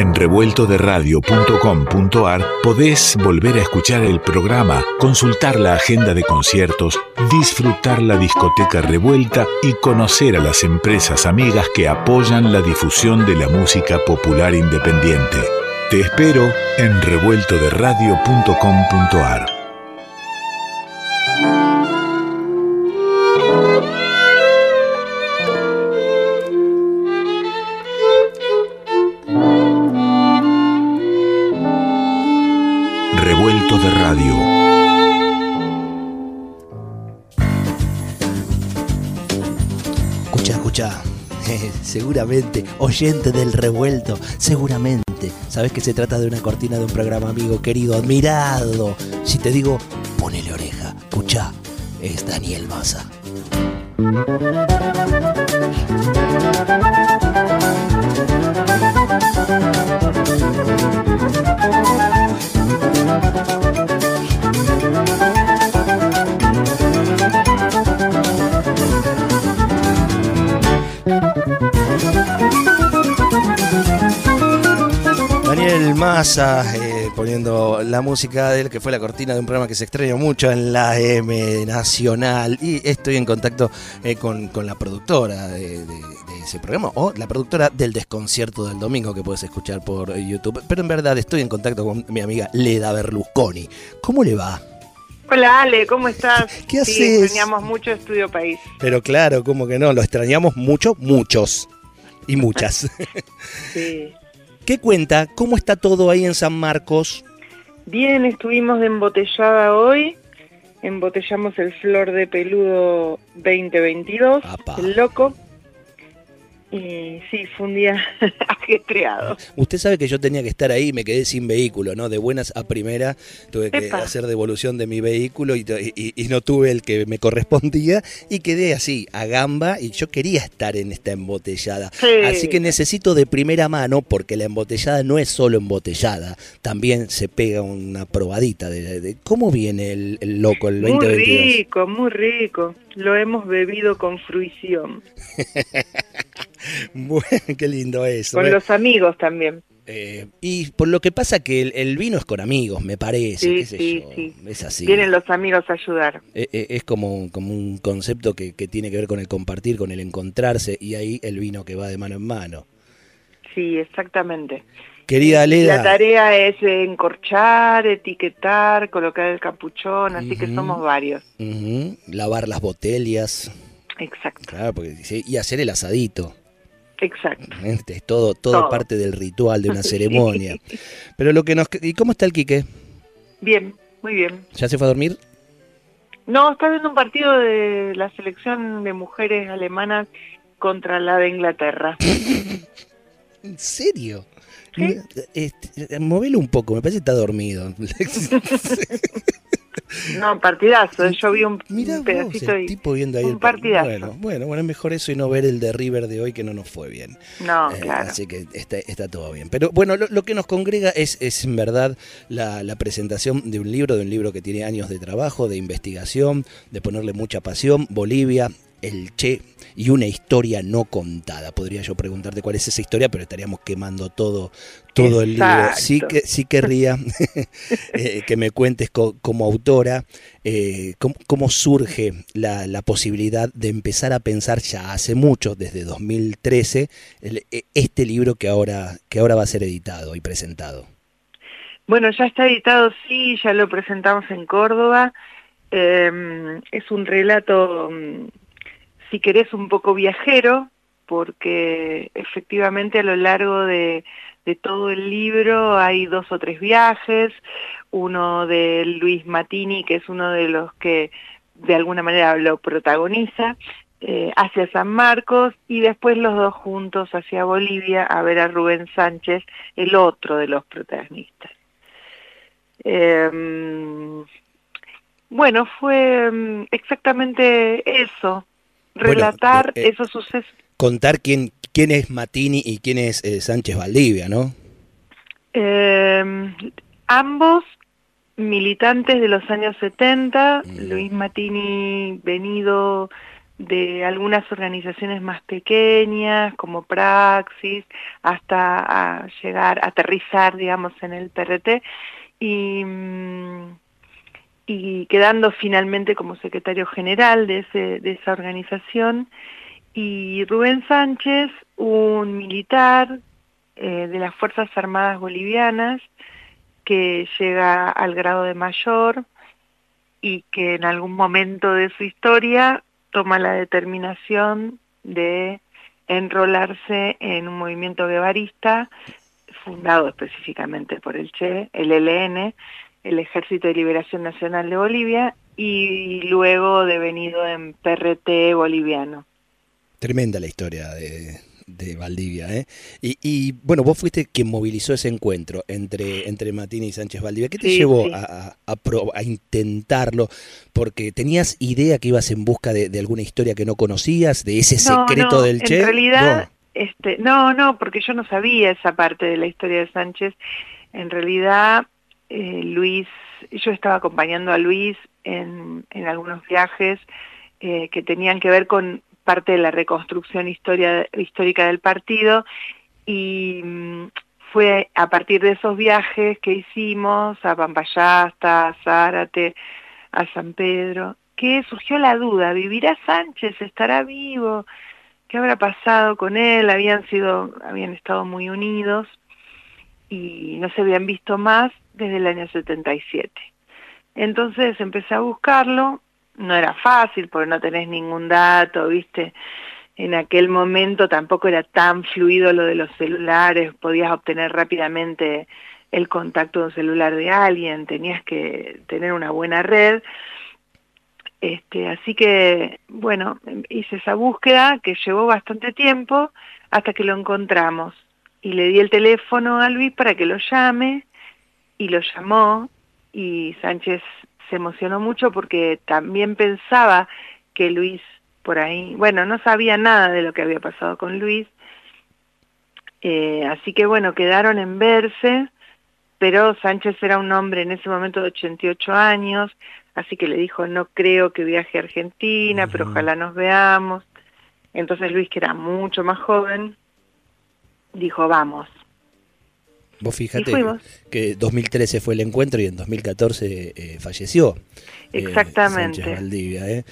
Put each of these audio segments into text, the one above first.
En revueltoderadio.com.ar podés volver a escuchar el programa, consultar la agenda de conciertos, disfrutar la discoteca revuelta y conocer a las empresas amigas que apoyan la difusión de la música popular independiente. Te espero en revueltoderadio.com.ar. Revuelto de Radio. Escucha, escucha. seguramente, oyente del revuelto, seguramente. Sabes que se trata de una cortina de un programa amigo, querido, admirado. Si te digo, ponele oreja, escucha, es Daniel Massa. Massa eh, poniendo la música de él, que fue la cortina de un programa que se extraña mucho en la M Nacional. Y estoy en contacto eh, con, con la productora de, de- de ese programa, o la productora del desconcierto del domingo que puedes escuchar por YouTube. Pero en verdad estoy en contacto con mi amiga Leda Berlusconi. ¿Cómo le va? Hola Ale, ¿cómo estás? ¿Qué Sí, haces? extrañamos mucho Estudio País. Pero claro, como que no, lo extrañamos mucho, muchos. Y muchas. Sí. ¿Qué cuenta? ¿Cómo está todo ahí en San Marcos? Bien, estuvimos de embotellada hoy. Embotellamos el Flor de Peludo 2022, Apa. el loco. Y sí, fue un día ajetreado. Usted sabe que yo tenía que estar ahí y me quedé sin vehículo, ¿no? De buenas a primera tuve que Epa. hacer devolución de mi vehículo y, y- y no tuve el que me correspondía y quedé así, a gamba, y yo quería estar en esta embotellada. Sí. Así que necesito de primera mano, porque la embotellada no es solo embotellada, también se pega una probadita de, de- cómo viene el, el loco el Muy 2022. rico, muy rico. Lo hemos bebido con fruición. Bueno, qué lindo eso. Con los amigos también. Eh, y por lo que pasa que el, el vino es con amigos, me parece. Sí, qué sé sí, yo, sí. Es así. Vienen los amigos a ayudar. Eh, eh, Es como, como un concepto que, que tiene que ver con el compartir, con el encontrarse, y ahí el vino que va de mano en mano. Sí, exactamente. Querida La Leda, tarea es encorchar, etiquetar, colocar el capuchón, así que somos varios. lavar las botellas, Exacto, claro, porque, y hacer el asadito. exacto. Este, Es todo, todo, Todo. parte del ritual, de una ceremonia. Pero lo que nos... ¿Y cómo está el Quique? Bien, muy bien. ¿Ya se fue a dormir? No, está viendo un partido de la selección de mujeres alemanas contra la de Inglaterra. ¿En serio? Sí. Este, movelo un poco, me parece que está dormido. No, partidazo. Yo vi un, vos, pedacito el y... tipo viendo ahí un el par- partidazo. Bueno, bueno, bueno, es mejor eso y no ver el de River de hoy que no nos fue bien. No, Eh, claro. Así que está, está todo bien. Pero bueno, lo, lo que nos congrega es, es en verdad la, la presentación de un libro, de un libro que tiene años de trabajo, de investigación, de ponerle mucha pasión, Bolivia, el Che y una historia no contada. Podría yo preguntarte cuál es esa historia, pero estaríamos quemando todo, todo el libro. Sí, que, sí querría eh, que me cuentes co- como autora eh, cómo, cómo surge la, la posibilidad de empezar a pensar ya hace mucho, desde 2013, el- e- este libro que ahora, que ahora va a ser editado y presentado. Bueno, ya está editado, sí, ya lo presentamos en Córdoba. Eh, es un relato, mm, si querés, un poco viajero, porque efectivamente a lo largo de, todo el libro hay dos o tres viajes, uno de Luis Matini, que es uno de los que de alguna manera lo protagoniza, eh, hacia San Marcos y después los dos juntos hacia Bolivia a ver a Rubén Sánchez, el otro de los protagonistas. Eh, bueno, fue mm, exactamente eso, relatar eh, eh, esos sucesos. Contar quién, quién es Matini y quién es eh, Sánchez Valdivia, ¿no? Eh, ambos militantes de los años 70, Mm. Luis Matini venido de algunas organizaciones más pequeñas como Praxis hasta llegar a aterrizar digamos en el PRT y quedando finalmente como secretario general de, esa organización. Y Rubén Sánchez un militar eh, de las Fuerzas Armadas Bolivianas que llega al grado de mayor y que en algún momento de su historia toma la determinación de enrolarse en un movimiento guevarista fundado específicamente por el Che, el ELN, el Ejército de Liberación Nacional de Bolivia, y luego devenido en PRT boliviano. Tremenda la historia de, de Valdivia. ¿eh? Y, bueno, vos fuiste quien movilizó ese encuentro entre, entre Matín y Sánchez Valdivia. ¿Qué te llevó A, a, intentarlo? Porque tenías idea que ibas en busca de, alguna historia que no conocías, de ese secreto del Che. En realidad, no. Este, no, no, porque yo no sabía esa parte de la historia de Sánchez. En realidad, eh, Luis, yo estaba acompañando a Luis en, en algunos viajes eh, que tenían que ver con parte de la reconstrucción histórica del partido y mm, fue a partir de esos viajes que hicimos a Pampayasta, a Zárate, a San Pedro, que surgió la duda, ¿vivirá Sánchez? ¿Estará vivo? ¿Qué habrá pasado con él? Habían sido, habían estado muy unidos y no se habían visto más desde el año 77. Entonces empecé a buscarlo no era fácil porque no tenés ningún dato, ¿viste? En aquel momento tampoco era tan fluido lo de los celulares, podías obtener rápidamente el contacto de un celular de alguien, tenías que tener una buena red. Este, así que, bueno, hice esa búsqueda que llevó bastante tiempo hasta que lo encontramos. Y le di el teléfono a Luis para que lo llame y lo llamó y Sánchez se emocionó mucho porque también pensaba que Luis por ahí, bueno, no sabía nada de lo que había pasado con Luis, eh, así que bueno, quedaron en verse, pero Sánchez era un hombre en ese momento de 88 años, así que le dijo, no creo que viaje a Argentina, pero ojalá nos veamos. Entonces Luis, que era mucho más joven, dijo, vamos. Vos fíjate que 2013 fue el encuentro y en 2014 eh, falleció. Eh, Exactamente. Valdivia, ¿eh?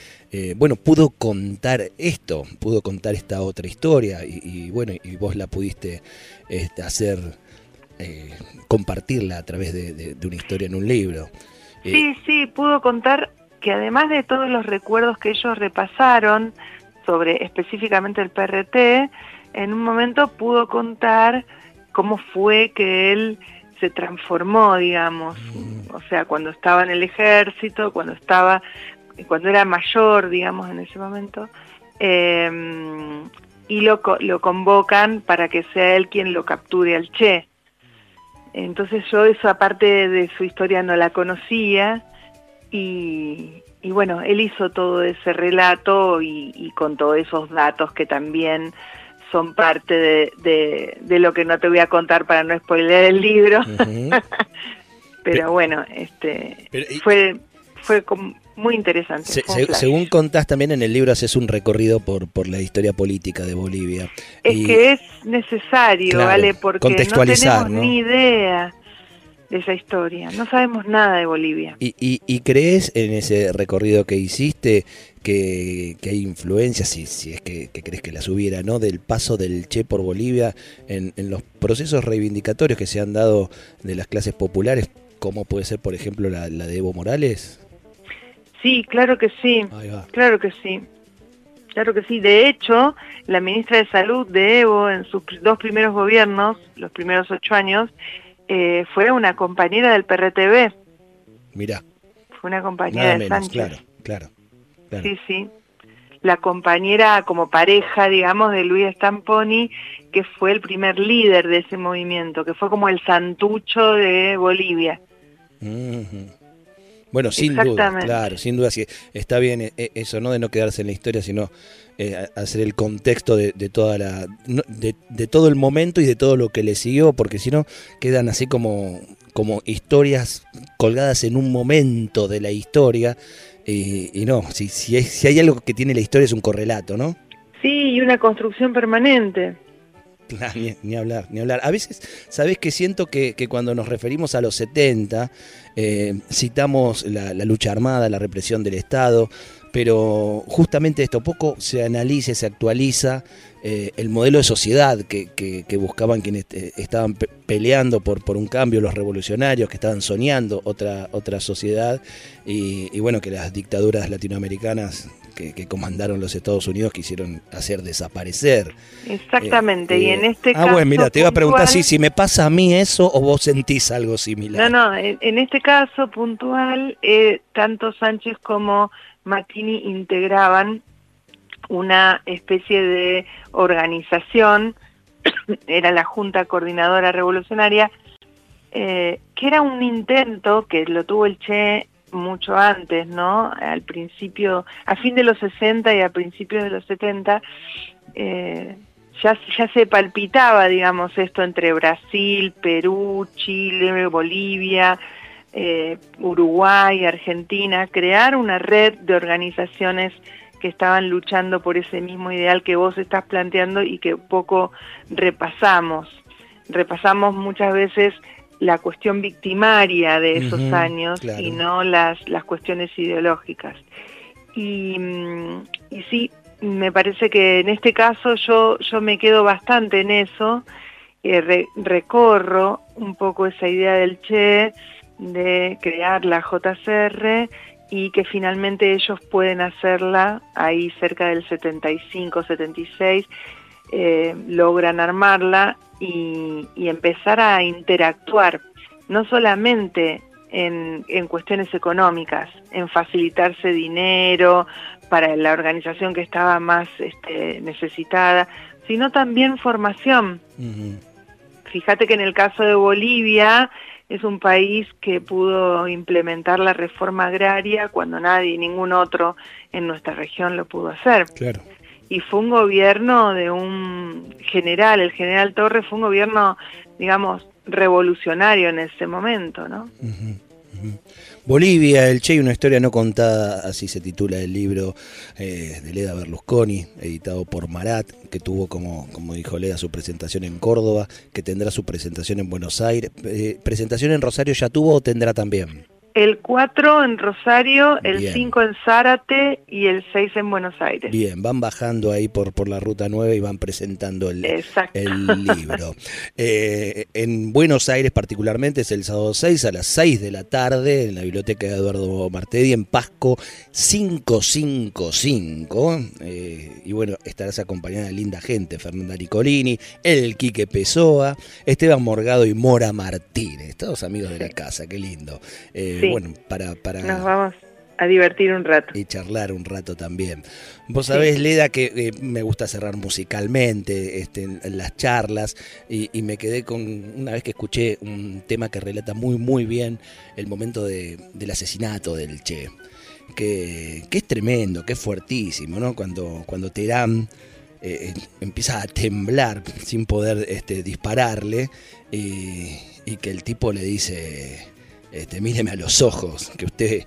bueno, pudo contar esto, pudo contar esta otra historia y, bueno, y vos la pudiste este, hacer, compartirla a través de, una historia en un libro. Sí, sí, pudo contar que además de todos los recuerdos que ellos repasaron sobre específicamente el PRT, en un momento pudo contar cómo fue que él se transformó, digamos, mm. o sea, cuando estaba en el ejército, cuando estaba, cuando era mayor, digamos, en ese momento, em, y lo, lo convocan para que sea él quien lo capture al Che. Entonces yo esa parte de su historia no la conocía y, bueno, él hizo todo ese relato y, y con todos esos datos que también son parte de, de, lo que no te voy a contar para no spoiler el libro. Pero bueno, este fue fue muy interesante. según contás también en el libro haces un recorrido por, por la historia política de Bolivia. Es que es necesario, ¿vale? Porque no tenemos ni idea de esa historia. No sabemos nada de Bolivia. ¿Y, y, crees en ese recorrido que hiciste que, hay influencias, si, si es que, crees que las hubiera, ¿no? del paso del Che por Bolivia en, los procesos reivindicatorios que se han dado de las clases populares, como puede ser, por ejemplo, la, de Evo Morales? Sí, claro que sí. Claro que sí. Claro que sí. De hecho, la ministra de Salud de Evo, en sus dos primeros gobiernos, los primeros ocho años, eh, fue una compañera del PRTV. Mira. Fue una compañera de Sánchez. Claro, claro, Sí, sí. La compañera como pareja, digamos, de Luis Stamponi, que fue el primer líder de ese movimiento, que fue como el santucho de Bolivia. Bueno, sin duda, claro, sin duda, sí, está bien eh, eh, eso, no de no quedarse en la historia, sino eh, hacer el contexto de, toda la, de, todo el momento y de todo lo que le siguió, porque si no quedan así como, como historias colgadas en un momento de la historia Y, no, si, si, si hay algo que tiene la historia es un correlato, ¿no? Sí, y una construcción permanente. ni, hablar, ni hablar. A veces, ¿sabés que siento que, cuando nos referimos a los 70, eh, citamos la, lucha armada, la represión del Estado, pero justamente esto poco se analiza, se actualiza eh, el modelo de sociedad que, buscaban quienes eh, estaban peleando por, por un cambio, los revolucionarios que estaban soñando otra, otra sociedad y, y bueno, que las dictaduras latinoamericanas que, comandaron los Estados Unidos quisieron hacer desaparecer. Exactamente, y en este caso... Ah, bueno, mira, te iba a preguntar si, si me pasa a mí eso o vos sentís algo similar. No, no, en, este caso puntual, eh, tanto Sánchez como Martini integraban una especie de organización, era la Junta Coordinadora Revolucionaria, eh, que era un intento que lo tuvo el Che mucho antes, ¿no? Al principio, a fin de los 60 y a principios de los 70, eh, ya se palpitaba, digamos, esto entre Brasil, Perú, Chile, Bolivia, eh, Uruguay, Argentina, crear una red de organizaciones que estaban luchando por ese mismo ideal que vos estás planteando y que poco repasamos. Repasamos muchas veces la cuestión victimaria de esos años y no las, las cuestiones ideológicas. Y, mm, y, sí, me parece que en este caso yo, yo me quedo bastante en eso, eh, recorro un poco esa idea del Che de crear la JCR y que finalmente ellos pueden hacerla ahí cerca del 75, 76, eh, logran armarla y, empezar a interactuar, no solamente en, cuestiones económicas, en facilitarse dinero para la organización que estaba más este, necesitada, sino también formación. Fíjate que en el caso de Bolivia es un país que pudo implementar la reforma agraria cuando nadie, ningún otro en nuestra región lo pudo hacer. Claro y fue un gobierno de un general, el general Torres fue un gobierno, digamos, revolucionario en ese momento, ¿no? Bolivia, el Che y una historia no contada, así se titula el libro eh, de Leda Berlusconi, editado por Marat, que tuvo, como, como dijo Leda, su presentación en Córdoba, que tendrá su presentación en Buenos Aires. Eh, ¿Presentación en Rosario ya tuvo o tendrá también? El 4 en Rosario, el 5 en Zárate y el 6 en Buenos Aires. Bien, van bajando ahí por, por la Ruta 9 y van presentando el, el libro. Eh, en Buenos Aires particularmente es el sábado 6 a las 6 de la tarde en la biblioteca de Eduardo Martedi en Pasco 555. Eh, y bueno, estarás acompañada de linda gente, Fernanda Nicolini, el Quique Pessoa, Esteban Morgado y Mora Martínez, todos amigos de la casa, qué lindo. Eh, bueno, para, para... Nos vamos a divertir un rato. Y charlar un rato también. Vos sabés, Leda, que eh, me gusta cerrar musicalmente este, en, las charlas y, me quedé con, una vez que escuché un tema que relata muy, muy bien el momento de, del asesinato del Che, que, que, es tremendo, que es fuertísimo, ¿no? Cuando, cuando Terán eh, empieza a temblar sin poder este, dispararle y, y que el tipo le dice este, míreme a los ojos, que usted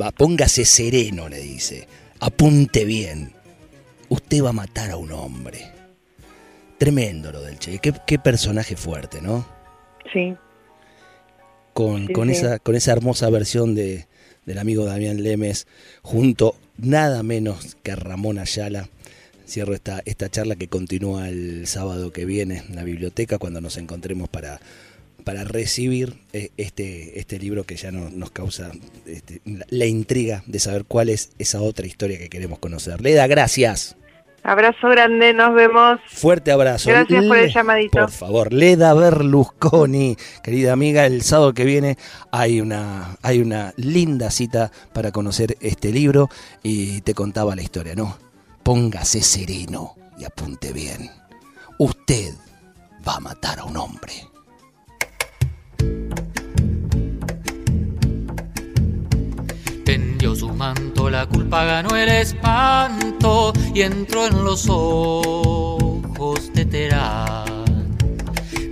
va, póngase sereno, le dice, apunte bien, usted va a matar a un hombre. Tremendo lo del Che, qué, personaje fuerte, ¿no? Sí. Con, con Esa, con esa hermosa versión de, del amigo Damián Lemes, junto nada menos que a Ramón Ayala. Cierro esta, esta charla que continúa el sábado que viene en la biblioteca cuando nos encontremos para para recibir eh, este, este libro que ya no, nos causa este, la intriga de saber cuál es esa otra historia que queremos conocer. Leda, gracias. Abrazo grande, nos vemos. Fuerte abrazo. Gracias por el llamadito. Por favor, Leda Berlusconi, querida amiga, el sábado que viene hay una, hay una linda cita para conocer este libro y te contaba la historia, ¿no? Póngase sereno y apunte bien. Usted va a matar a un hombre. Tendió su manto, la culpa ganó el espanto y entró en los ojos de Terán.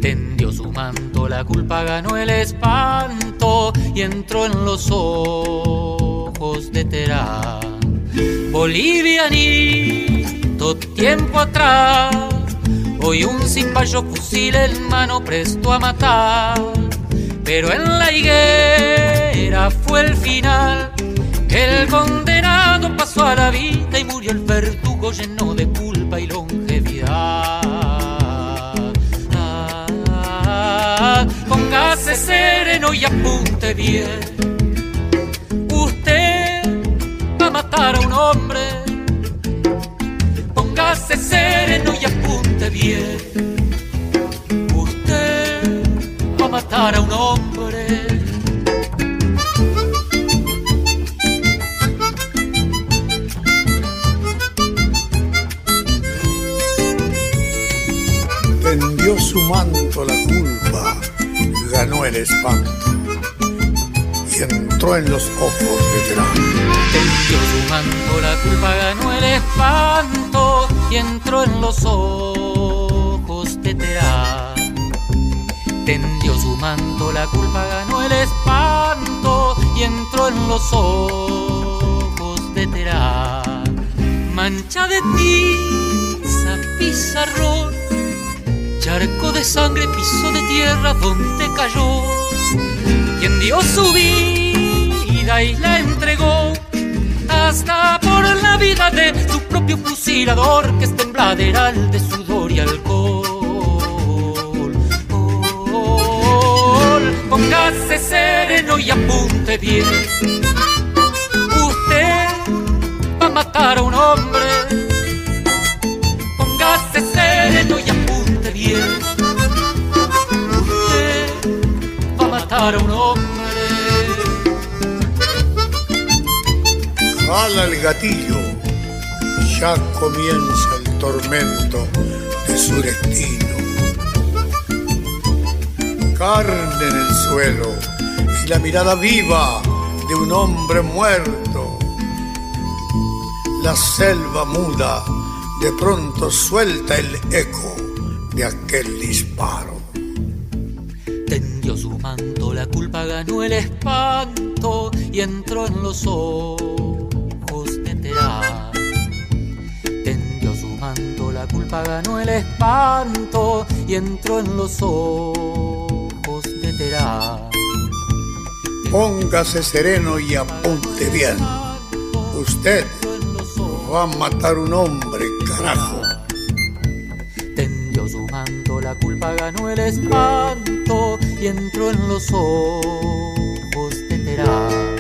Tendió su manto, la culpa ganó el espanto y entró en los ojos de Terán. Bolivianito, tiempo atrás, hoy un cimpayo fusil en mano presto a matar, pero en la higuera fue el final. El condenado pasó a la vida y murió el verdugo lleno de culpa y longevidad. Ah, póngase sereno y apunte bien. Usted va a matar a un hombre. Póngase sereno y apunte bien. Va a matar a un hombre. Tendió su manto la culpa, ganó el espanto y entró en los ojos de Terán. Tendió su manto, la culpa ganó el espanto y entró en los ojos de Terán. Tendió su manto, la culpa ganó el espanto y entró en los ojos de Terán. Mancha de tiza, pizarrón, charco de sangre, piso de tierra donde cayó. Quien dio su vida y la entregó hasta por la vida de su propio fusilador que es tembladeral de sudor y alcohol. Póngase sereno y apunte bien. Usted va a matar a un hombre. Póngase sereno y apunte bien. Usted va a matar a un hombre. Jala el gatillo, ya comienza el tormento de su destino. Carne en el suelo y la mirada viva de un hombre muerto. La selva muda de pronto suelta el eco de aquel disparo. Tendió su manto, la culpa ganó el espanto y entró en los ojos de Terán. Tendió su manto, la culpa ganó el espanto y entró en los ojos Póngase sereno y apunte bien. Usted va a matar un hombre, carajo. Tendió su manto, la culpa ganó el espanto y entró en los ojos de Terán.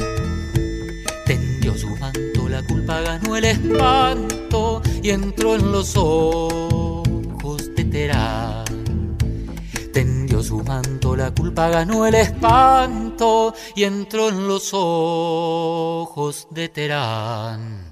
Tendió su manto, la culpa ganó el espanto y entró en los ojos de Terán. Su manto, la culpa ganó el espanto y entró en los ojos de Terán.